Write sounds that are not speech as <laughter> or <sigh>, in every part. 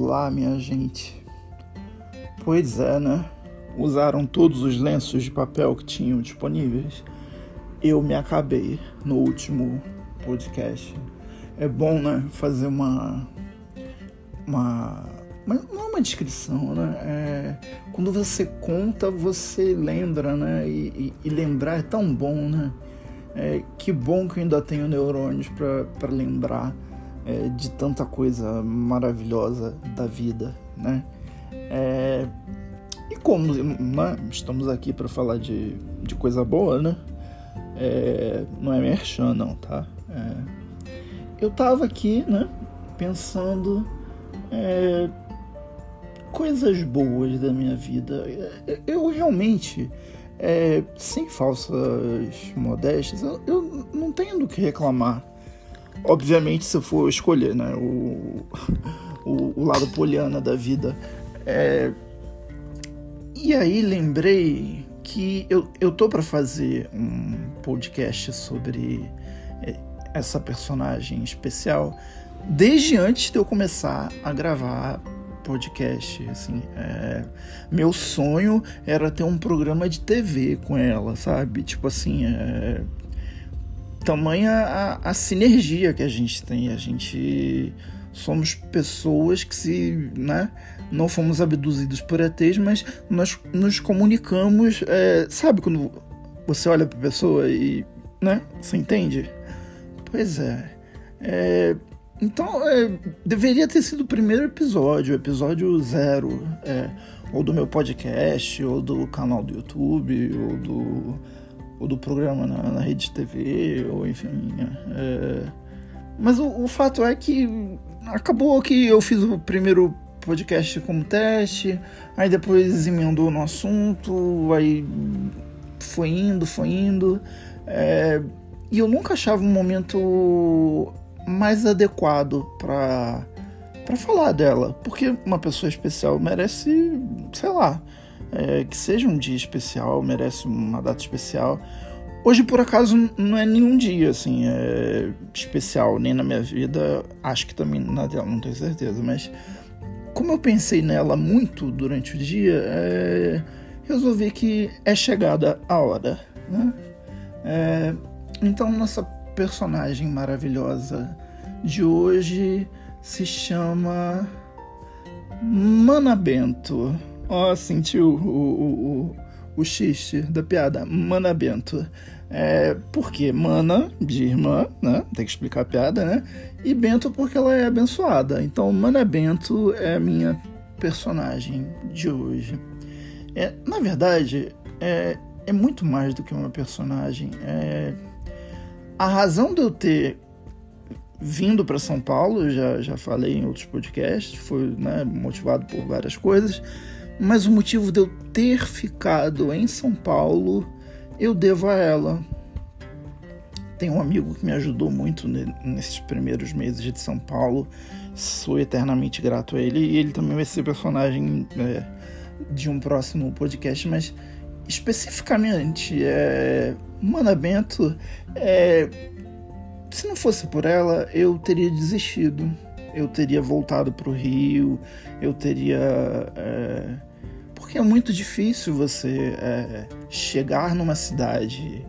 Olá, minha gente. Pois é, né? Usaram todos os lenços de papel que tinham disponíveis. Eu me acabei no último podcast. É bom, né? Fazer uma. Uma. Não é uma descrição, né? É, quando você conta, você lembra, né? E, e, e lembrar é tão bom, né? É, que bom que eu ainda tenho neurônios para lembrar é, de tanta coisa maravilhosa da vida, né? É, e como né, estamos aqui para falar de, de coisa boa, né? É, não é merchan, não, tá? É, eu tava aqui, né? Pensando é, coisas boas da minha vida. Eu realmente, é, sem falsas modéstias, eu, eu não tenho do que reclamar Obviamente, se for escolher né, o, o, o lado poliana da vida. É... E aí lembrei que eu, eu tô para fazer um podcast sobre é, essa personagem especial desde antes de eu começar a gravar podcast. Assim, é... meu sonho era ter um programa de TV com ela, sabe? Tipo assim, é tamanha a, a sinergia que a gente tem. A gente somos pessoas que se, né, não fomos abduzidos por ETs, mas nós nos comunicamos, é, sabe quando você olha para pessoa e, né, você entende? Pois é. é então, é, deveria ter sido o primeiro episódio, episódio zero, é, ou do meu podcast, ou do canal do YouTube, ou do ou do programa na, na rede TV, ou enfim. É... Mas o, o, fato é que acabou que eu fiz o primeiro podcast como teste, aí depois emendou no assunto, aí foi indo, foi indo. É... E eu nunca achava um momento mais adequado para para falar dela, porque uma pessoa especial merece, sei lá, é, que seja um dia especial, merece uma data especial. Hoje, por acaso, não é nenhum dia assim é especial, nem na minha vida, acho que também na dela, não tenho certeza, mas como eu pensei nela muito durante o dia, é, resolvi que é chegada a hora. Né? É, então, nossa personagem maravilhosa de hoje se chama Mana Bento. Ó, oh, sentiu o, o, o, o xiste da piada. Mana Bento. É, porque Mana, de irmã, né? Tem que explicar a piada, né? E Bento porque ela é abençoada. Então, Mana Bento é a minha personagem de hoje. É, na verdade, é, é muito mais do que uma personagem. É, a razão de eu ter vindo para São Paulo, já, já falei em outros podcasts, foi né, motivado por várias coisas mas o motivo de eu ter ficado em São Paulo eu devo a ela. Tem um amigo que me ajudou muito nesses primeiros meses de São Paulo, sou eternamente grato a ele, e ele também vai ser personagem é, de um próximo podcast, mas especificamente, é, Mana Bento, é, se não fosse por ela, eu teria desistido. Eu teria voltado para o Rio, eu teria. É, porque é muito difícil você é, chegar numa cidade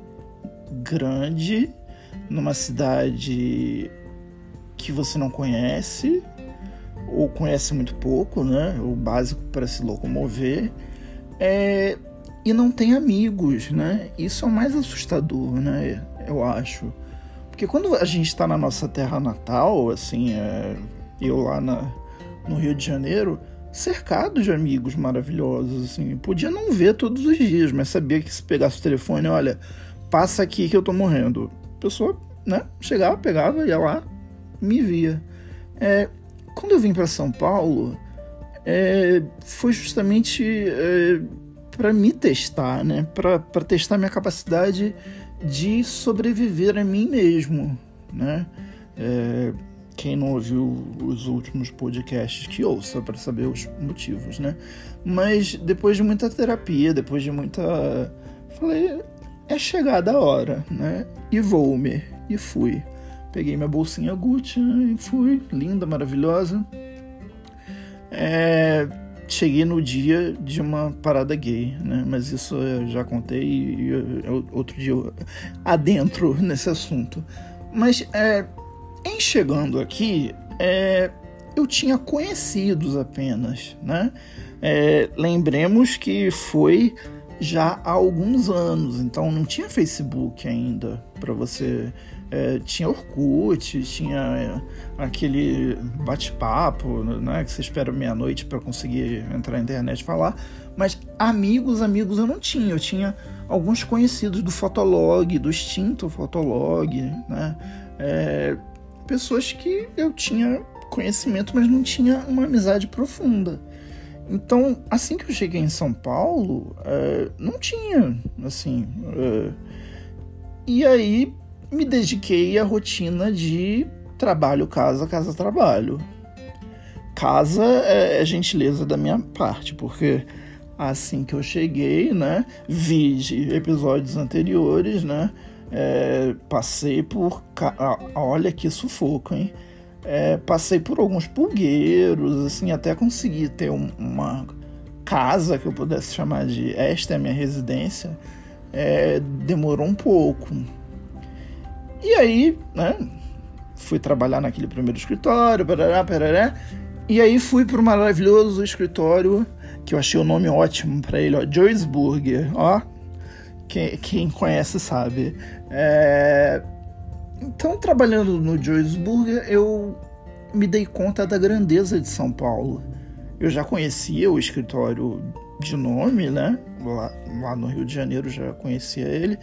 grande, numa cidade que você não conhece ou conhece muito pouco, né? O básico para se locomover, é, e não tem amigos, né? Isso é o mais assustador, né? Eu acho, porque quando a gente está na nossa terra natal, assim, é, eu lá na, no Rio de Janeiro, cercado de amigos maravilhosos, assim. Podia não ver todos os dias, mas sabia que se pegasse o telefone, olha, passa aqui que eu tô morrendo. A pessoa, né, chegava, pegava, ia lá, me via. É, quando eu vim para São Paulo, é, foi justamente é, para me testar, né, para testar minha capacidade de sobreviver a mim mesmo, né. É, quem não ouviu os últimos podcasts que ouça para saber os motivos, né? Mas depois de muita terapia, depois de muita. Falei, é chegada a hora, né? E vou-me. E fui. Peguei minha bolsinha Gucci e fui, linda, maravilhosa. é, cheguei no dia de uma parada gay, né? Mas isso eu já contei e outro dia eu adentro <laughs> nesse assunto. Mas é, em chegando aqui, é, eu tinha conhecidos apenas, né? É, lembremos que foi já há alguns anos, então não tinha Facebook ainda para você. É, tinha Orkut, tinha é, aquele bate-papo, né, que você espera meia-noite para conseguir entrar na internet e falar, mas amigos, amigos eu não tinha. Eu tinha alguns conhecidos do Fotolog, do extinto Fotolog, né? É, pessoas que eu tinha conhecimento, mas não tinha uma amizade profunda. Então, assim que eu cheguei em São Paulo, é, não tinha, assim. É, e aí me dediquei à rotina de trabalho, casa, casa, trabalho. Casa é, é gentileza da minha parte, porque assim que eu cheguei, né, vi episódios anteriores, né, é, passei por. Olha que sufoco, hein? É, passei por alguns pulgueiros, assim, até consegui ter um, uma casa que eu pudesse chamar de esta é a minha residência. É, demorou um pouco. E aí, né? Fui trabalhar naquele primeiro escritório, parará, parará. E aí fui para o maravilhoso escritório que eu achei o nome ótimo para ele, ó, Joyce Burger, ó. Quem, quem conhece sabe. É... Então, trabalhando no Joyceburger, eu me dei conta da grandeza de São Paulo. Eu já conhecia o escritório de nome, né? Lá, lá no Rio de Janeiro já conhecia ele.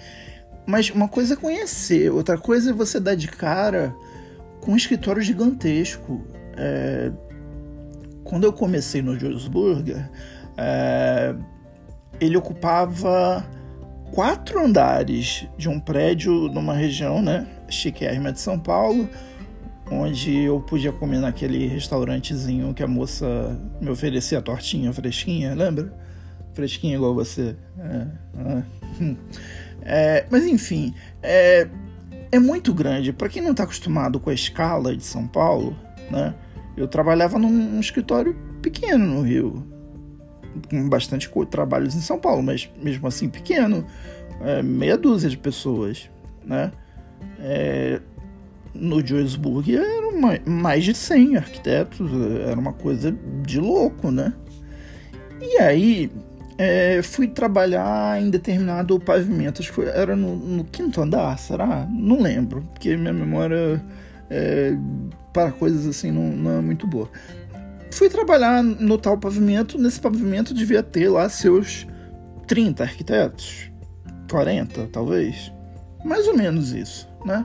Mas uma coisa é conhecer, outra coisa é você dar de cara com um escritório gigantesco. É... Quando eu comecei no Joyceburger, é... ele ocupava quatro andares de um prédio numa região, né, chiquérrima de São Paulo, onde eu podia comer naquele restaurantezinho que a moça me oferecia tortinha fresquinha, lembra? Fresquinha igual você. É, é. <laughs> É, mas enfim, é, é muito grande. Para quem não está acostumado com a escala de São Paulo, né? Eu trabalhava num escritório pequeno no Rio, com bastante trabalhos em São Paulo, mas mesmo assim pequeno, é, meia dúzia de pessoas, né? É, no Johannesburg eram mais de 100 arquitetos, era uma coisa de louco, né? E aí é, fui trabalhar em determinado pavimento, acho que foi, era no, no, quinto andar, será? Não lembro, porque minha memória é, para coisas assim não, não é muito boa fui trabalhar no tal pavimento. Nesse pavimento devia ter lá seus 30 arquitetos, 40 talvez, mais ou menos isso, né?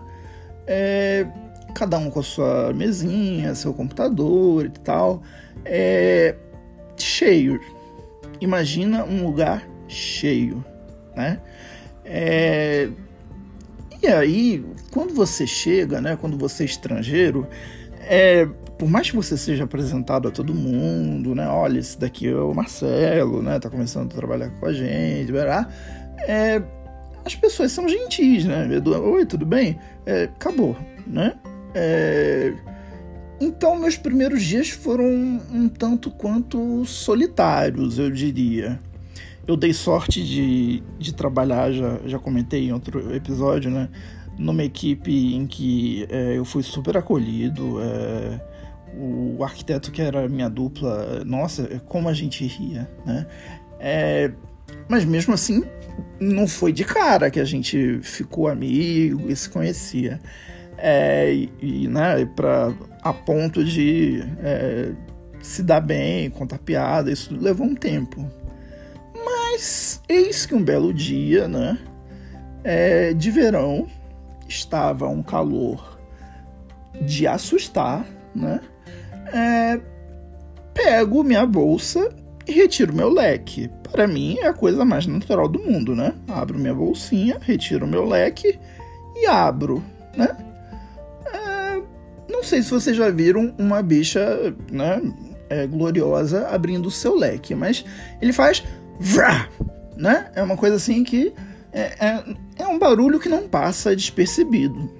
É, cada um com a sua mesinha, seu computador e tal, é, cheio. Imagina um lugar cheio, né? É, e aí, quando você chega, né? Quando você é estrangeiro, é, por mais que você seja apresentado a todo mundo, né? Olha, esse daqui é o Marcelo, né? Tá começando a trabalhar com a gente, verá. É, as pessoas são gentis, né? Oi, tudo bem? É, acabou, né? É, então, meus primeiros dias foram um tanto quanto solitários, eu diria. Eu dei sorte de, de trabalhar, já, já comentei em outro episódio, né? Numa equipe em que é, eu fui super acolhido. É, o arquiteto que era minha dupla, nossa, como a gente ria, né? É, mas mesmo assim, não foi de cara que a gente ficou amigo e se conhecia. É, e, e, né, pra, a ponto de é, se dar bem, contar piada, isso levou um tempo. Mas eis que um belo dia, né, é, de verão, estava um calor de assustar, né? é, pego minha bolsa e retiro meu leque. Para mim é a coisa mais natural do mundo, né? Abro minha bolsinha, retiro meu leque e abro, né? É, não sei se vocês já viram uma bicha, né? É, gloriosa abrindo o seu leque, mas ele faz vrá, né? É uma coisa assim que é, é, é um barulho que não passa despercebido.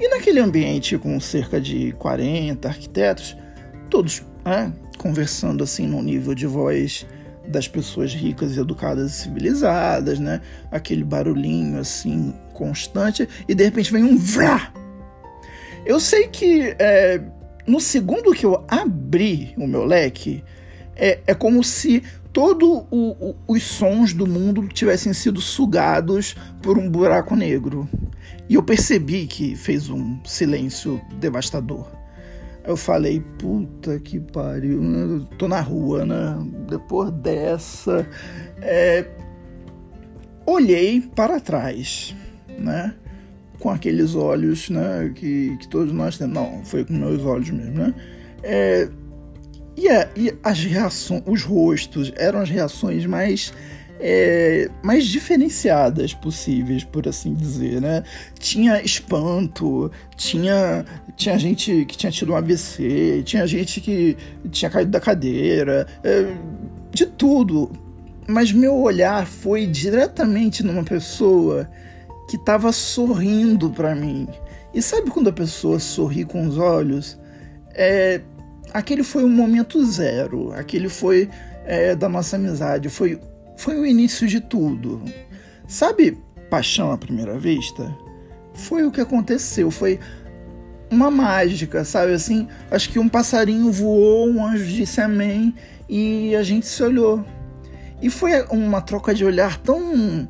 E naquele ambiente com cerca de 40 arquitetos, todos né, conversando assim no nível de voz das pessoas ricas, educadas e civilizadas, né? Aquele barulhinho assim constante e de repente vem um vrá. Eu sei que é, no segundo que eu abri o meu leque, é, é como se todos os sons do mundo tivessem sido sugados por um buraco negro. E eu percebi que fez um silêncio devastador. Eu falei, puta que pariu, né? tô na rua, né? Depois dessa. É... Olhei para trás, né? Com aqueles olhos, né? Que, que todos nós temos. Não, foi com meus olhos mesmo, né? É... E, a, e as reações, os rostos eram as reações mais é, mais diferenciadas possíveis, por assim dizer, né? Tinha espanto, tinha, tinha gente que tinha tido um AVC, tinha gente que tinha caído da cadeira, é, de tudo. Mas meu olhar foi diretamente numa pessoa que estava sorrindo para mim. E sabe quando a pessoa sorri com os olhos? É, aquele foi um momento zero, aquele foi é, da nossa amizade, foi foi o início de tudo. Sabe paixão à primeira vista? Foi o que aconteceu, foi uma mágica, sabe assim? Acho que um passarinho voou, um anjo disse amém e a gente se olhou. E foi uma troca de olhar tão.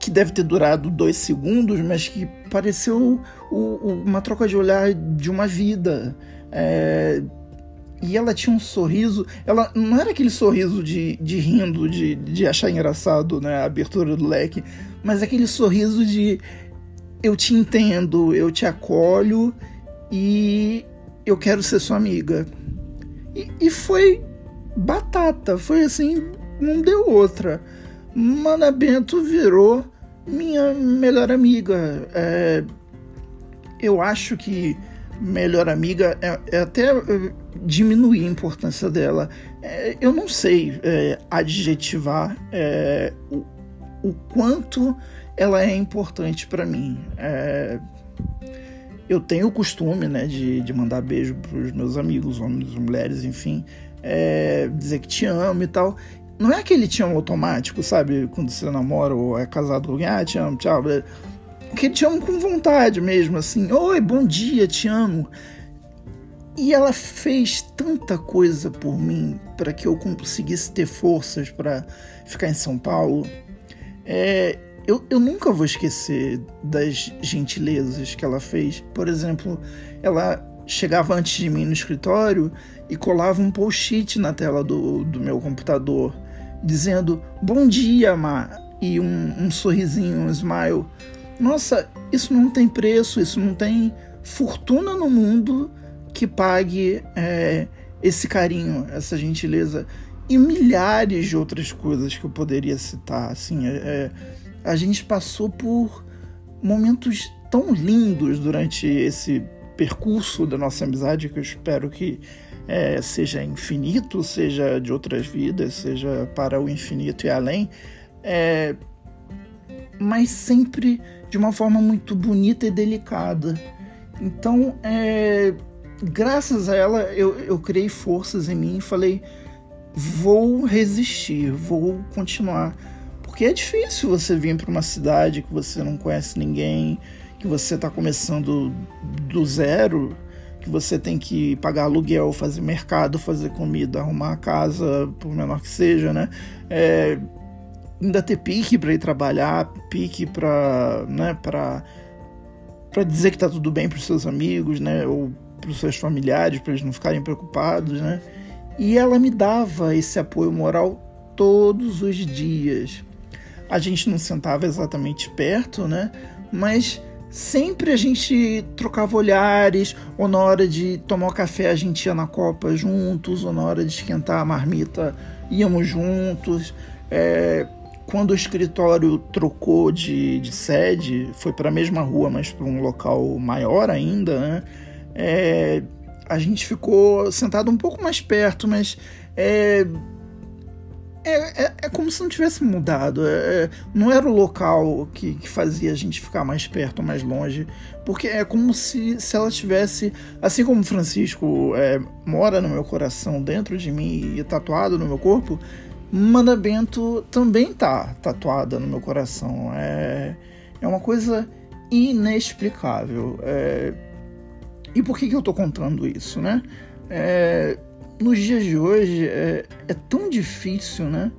que deve ter durado dois segundos, mas que pareceu o, o, uma troca de olhar de uma vida. É, e ela tinha um sorriso. Ela não era aquele sorriso de, de rindo, de, de achar engraçado né, a abertura do leque, mas aquele sorriso de eu te entendo, eu te acolho e eu quero ser sua amiga. E, e foi batata, foi assim, não deu outra. Mana Bento virou minha melhor amiga. É, eu acho que melhor amiga é, é até é, diminuir a importância dela. É, eu não sei é, adjetivar é, o, o, quanto ela é importante para mim. É, eu tenho o costume né, de, de mandar beijo para os meus amigos, homens e mulheres, enfim, dizer que te amo e tal. Não é aquele te amo automático, sabe? Quando você namora ou é casado com alguém, ah, te amo, tchau. Porque te amo com vontade mesmo, assim. Oi, bom dia, te amo. E ela fez tanta coisa por mim para que eu conseguisse ter forças para ficar em São Paulo. É, eu, eu nunca vou esquecer das gentilezas que ela fez. Por exemplo, ela chegava antes de mim no escritório e colava um post-it na tela do, do meu computador dizendo bom dia, Ma, e um, um sorrisinho, um smile. Nossa, isso não tem preço, isso não tem fortuna no mundo que pague é, esse carinho, essa gentileza e milhares de outras coisas que eu poderia citar. Assim, é, é, a gente passou por momentos tão lindos durante esse percurso da nossa amizade que eu espero que é, seja infinito, seja de outras vidas, seja para o infinito e além, é, mas sempre de uma forma muito bonita e delicada. Então, é, graças a ela, eu, eu criei forças em mim e falei: vou resistir, vou continuar. Porque é difícil você vir para uma cidade que você não conhece ninguém, que você está começando do zero, que você tem que pagar aluguel, fazer mercado, fazer comida, arrumar a casa, por menor que seja, né? É, ainda ter pique para ir trabalhar, pique para, né, para para dizer que tá tudo bem para os seus amigos, né, ou para os seus familiares, para eles não ficarem preocupados, né? E ela me dava esse apoio moral todos os dias. A gente não sentava exatamente perto, né? Mas sempre a gente trocava olhares, ou na hora de tomar o café a gente ia na copa juntos, ou na hora de esquentar a marmita íamos juntos. É, quando o escritório trocou de, de sede, foi para a mesma rua, mas para um local maior ainda, né? É, a gente ficou sentado um pouco mais perto, mas é, é, é, é, como se não tivesse mudado. É, é, não era o local que, que, fazia a gente ficar mais perto ou mais longe. Porque é como se, se ela tivesse. Assim como Francisco é, mora no meu coração, dentro de mim e tatuado no meu corpo, Manda Bento também tá tatuada no meu coração. É, é uma coisa inexplicável. É, e por que, que eu tô contando isso, né? É, nos dias de hoje é, é tão difícil, né?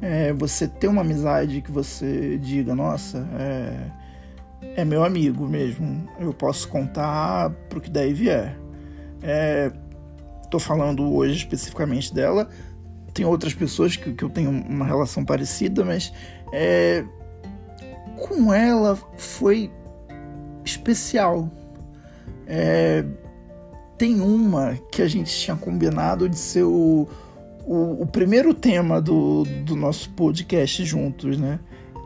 É, você ter uma amizade que você diga, nossa, é, é meu amigo mesmo. Eu posso contar pro que daí vier. É, tô falando hoje especificamente dela. Tem outras pessoas que, que eu tenho uma relação parecida, mas é, com ela foi especial. É, tem uma que a gente tinha combinado de ser o, o, o, primeiro tema do, do nosso podcast juntos, né?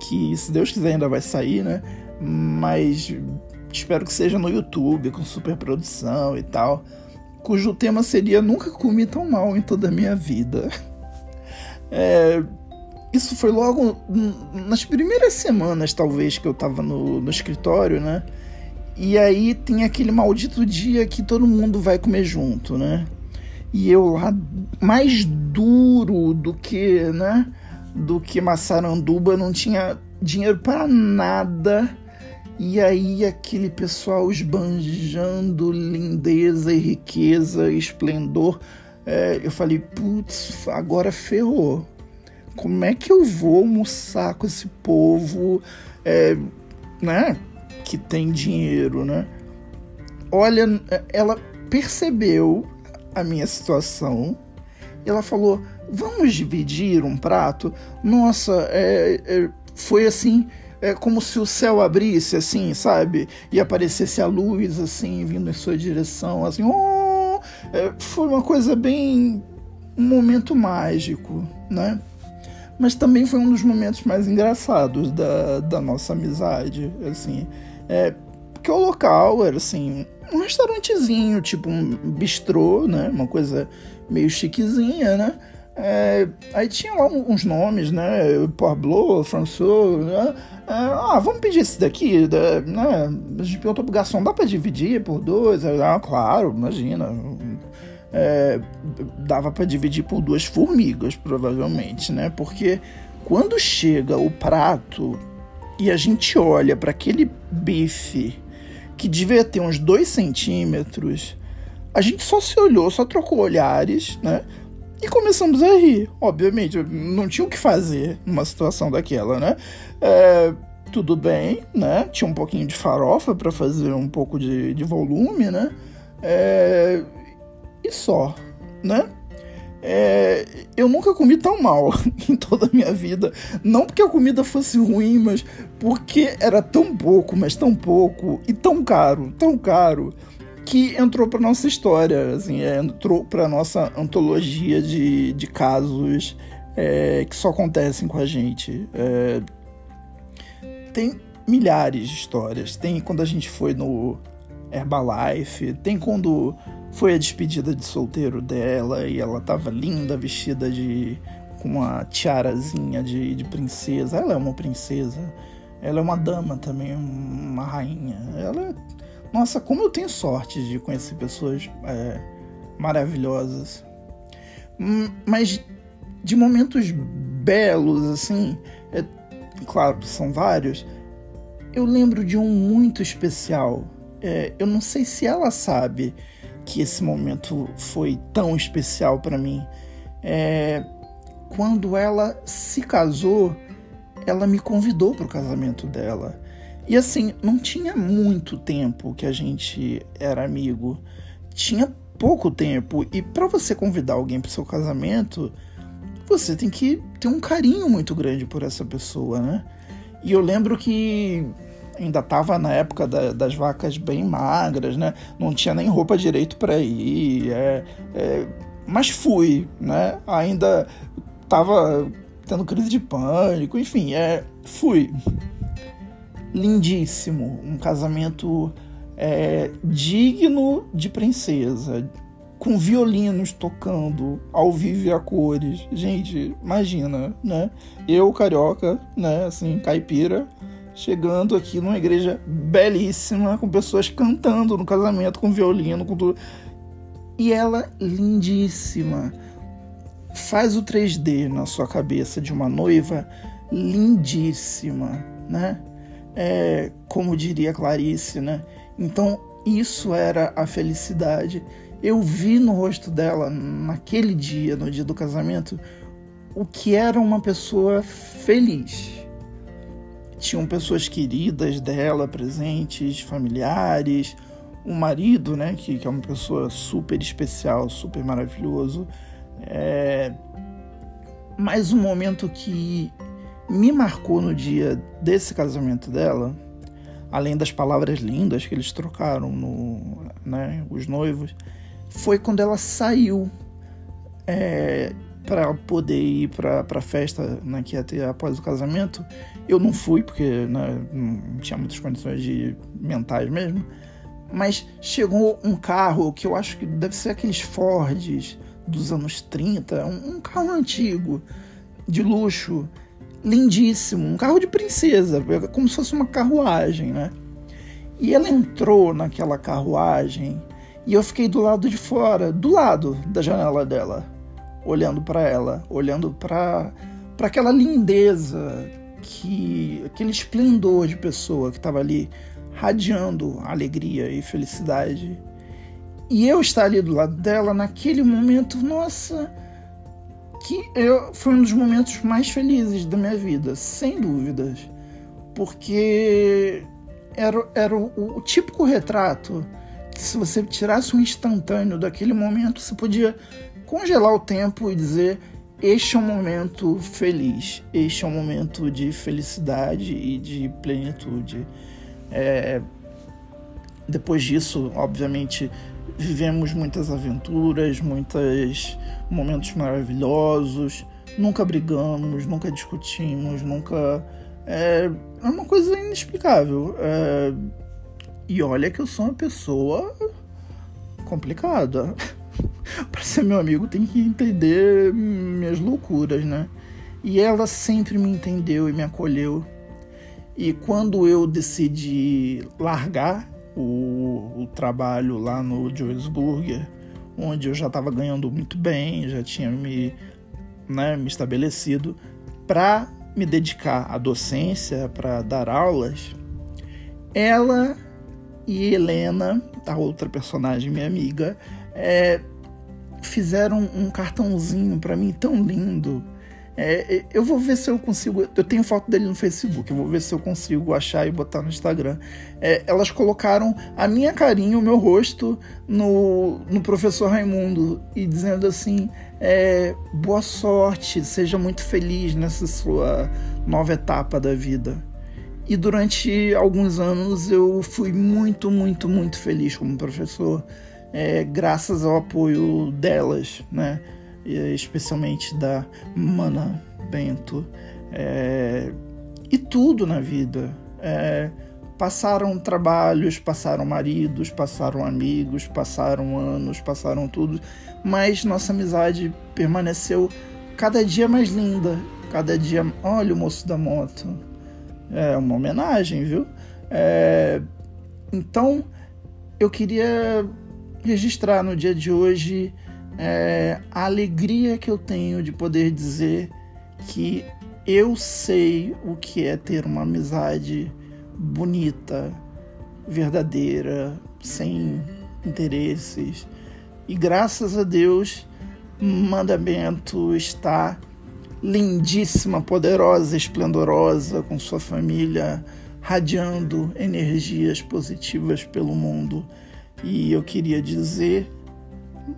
Que se Deus quiser ainda vai sair, né? Mas espero que seja no YouTube, com super produção e tal. Cujo tema seria Nunca Comi Tão Mal em Toda a Minha Vida. <laughs> É, isso foi logo nas primeiras semanas, talvez, que eu tava no, no escritório, né? E aí tem aquele maldito dia que todo mundo vai comer junto, né? E eu lá mais duro do que, né? Do que Massaranduba, não tinha dinheiro para nada. E aí aquele pessoal esbanjando lindeza e riqueza esplendor. É, eu falei, putz, agora ferrou. Como é que eu vou almoçar com esse povo? É, né? que tem dinheiro, né? Olha, ela percebeu a minha situação. E ela falou: Vamos dividir um prato? Nossa, é, é, foi assim. É como se o céu abrisse, assim, sabe? E aparecesse a luz, assim, vindo em sua direção, assim. Oh! É, foi uma coisa bem. um momento mágico, né? Mas também foi um dos momentos mais engraçados da, da nossa amizade, assim. É, porque o local era assim, um restaurantezinho, tipo um bistrô, né? Uma coisa meio chiquezinha, né? É, aí tinha lá uns nomes, né? Pablo, François, né? É, ah, vamos pedir esse daqui, né? A gente perguntou pro garçom, dá pra dividir por dois? Ah, claro, imagina. É, dava para dividir por duas formigas, provavelmente, né? Porque quando chega o prato e a gente olha para aquele bife que devia ter uns dois centímetros, a gente só se olhou, só trocou olhares, né? E começamos a rir. Obviamente, não tinha o que fazer numa situação daquela, né? É, tudo bem, né? Tinha um pouquinho de farofa para fazer um pouco de, de volume, né? É, e só, né? É, eu nunca comi tão mal <laughs> em toda a minha vida. Não porque a comida fosse ruim, mas porque era tão pouco, mas tão pouco e tão caro, tão caro que entrou para nossa história, assim, é, entrou para nossa antologia de, de casos é, que só acontecem com a gente. É, tem milhares de histórias. Tem quando a gente foi no Herbalife, tem quando foi a despedida de solteiro dela e ela tava linda, vestida de com uma tiarazinha de, de princesa. Ela é uma princesa. Ela é uma dama também, uma rainha. Ela é... Nossa, como eu tenho sorte de conhecer pessoas é, maravilhosas. Hum, mas de momentos belos, assim, é, claro, são vários. Eu lembro de um muito especial. É, eu não sei se ela sabe, que esse momento foi tão especial para mim. É, quando ela se casou, ela me convidou para o casamento dela. E assim, não tinha muito tempo que a gente era amigo. Tinha pouco tempo. E para você convidar alguém para seu casamento, você tem que ter um carinho muito grande por essa pessoa, né? E eu lembro que ainda estava na época da, das vacas bem magras, né? Não tinha nem roupa direito para ir. É, é, mas fui, né? Ainda estava tendo crise de pânico, enfim, é, fui. Lindíssimo, um casamento é, digno de princesa, com violinos tocando ao vivo e a cores. Gente, imagina, né? Eu, carioca, né, assim, caipira, chegando aqui numa igreja belíssima, com pessoas cantando no casamento, com violino, com tudo. E ela lindíssima. Faz o 3D na sua cabeça de uma noiva lindíssima, né? É, como diria Clarice, né? Então, isso era a felicidade eu vi no rosto dela, naquele dia, no dia do casamento, o que era uma pessoa feliz. Tinham pessoas queridas dela presentes, familiares, um marido, né, que, que é uma pessoa super especial, super maravilhoso. É... Mas um momento que me marcou no dia desse casamento dela, além das palavras lindas que eles trocaram no, né, os noivos, foi quando ela saiu é, para poder ir para a festa né, que ia ter após o casamento. Eu não fui, porque né, não tinha muitas condições de mentais mesmo. Mas chegou um carro que eu acho que deve ser aqueles Fords dos anos 30, um, um carro antigo, de luxo, lindíssimo, um carro de princesa, como se fosse uma carruagem, né? E ela entrou naquela carruagem e eu fiquei do lado de fora, do lado da janela dela, olhando para ela, olhando para para aquela lindeza, que aquele esplendor de pessoa que estava ali radiando alegria e felicidade. E eu estar ali do lado dela naquele momento, nossa, que eu, foi um dos momentos mais felizes da minha vida, sem dúvidas. Porque era, era o, o típico retrato se você tirasse um instantâneo daquele momento, você podia congelar o tempo e dizer: Este é um momento feliz, este é um momento de felicidade e de plenitude. É... Depois disso, obviamente, vivemos muitas aventuras, muitos momentos maravilhosos, nunca brigamos, nunca discutimos, nunca. É, é uma coisa inexplicável. É e olha que eu sou uma pessoa complicada. <laughs> <laughs> para ser meu amigo tem que entender minhas loucuras, né? E ela sempre me entendeu e me acolheu. E quando eu decidi largar o, o trabalho lá no Joe's Burger, onde eu já estava ganhando muito bem, já tinha me, né, me estabelecido, para me dedicar à docência, para dar aulas, ela e Helena, a outra personagem, minha amiga, é, fizeram um cartãozinho para mim tão lindo. É, é, eu vou ver se eu consigo. Eu tenho foto dele no Facebook, eu vou ver se eu consigo achar e botar no Instagram. É, elas colocaram a minha carinha, o meu rosto, no, no professor Raimundo e dizendo assim: é, boa sorte, seja muito feliz nessa sua nova etapa da vida. E durante alguns anos eu fui muito, muito, muito feliz como professor, é, graças ao apoio delas, né? especialmente da Mana Bento. É, e tudo na vida. É, passaram trabalhos, passaram maridos, passaram amigos, passaram anos, passaram tudo, mas nossa amizade permaneceu cada dia mais linda. Cada dia. Olha o moço da moto é uma homenagem, viu? É, então, eu queria registrar no dia de hoje é, a alegria que eu tenho de poder dizer que eu sei o que é ter uma amizade bonita, verdadeira, sem interesses. E graças a Deus, mandamento está lindíssima, poderosa, esplendorosa, com sua família radiando energias positivas pelo mundo. E eu queria dizer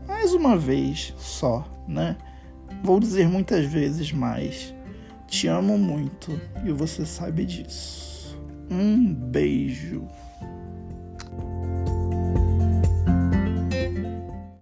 mais uma vez só, né? Vou dizer muitas vezes mais. Te amo muito e você sabe disso. Um beijo.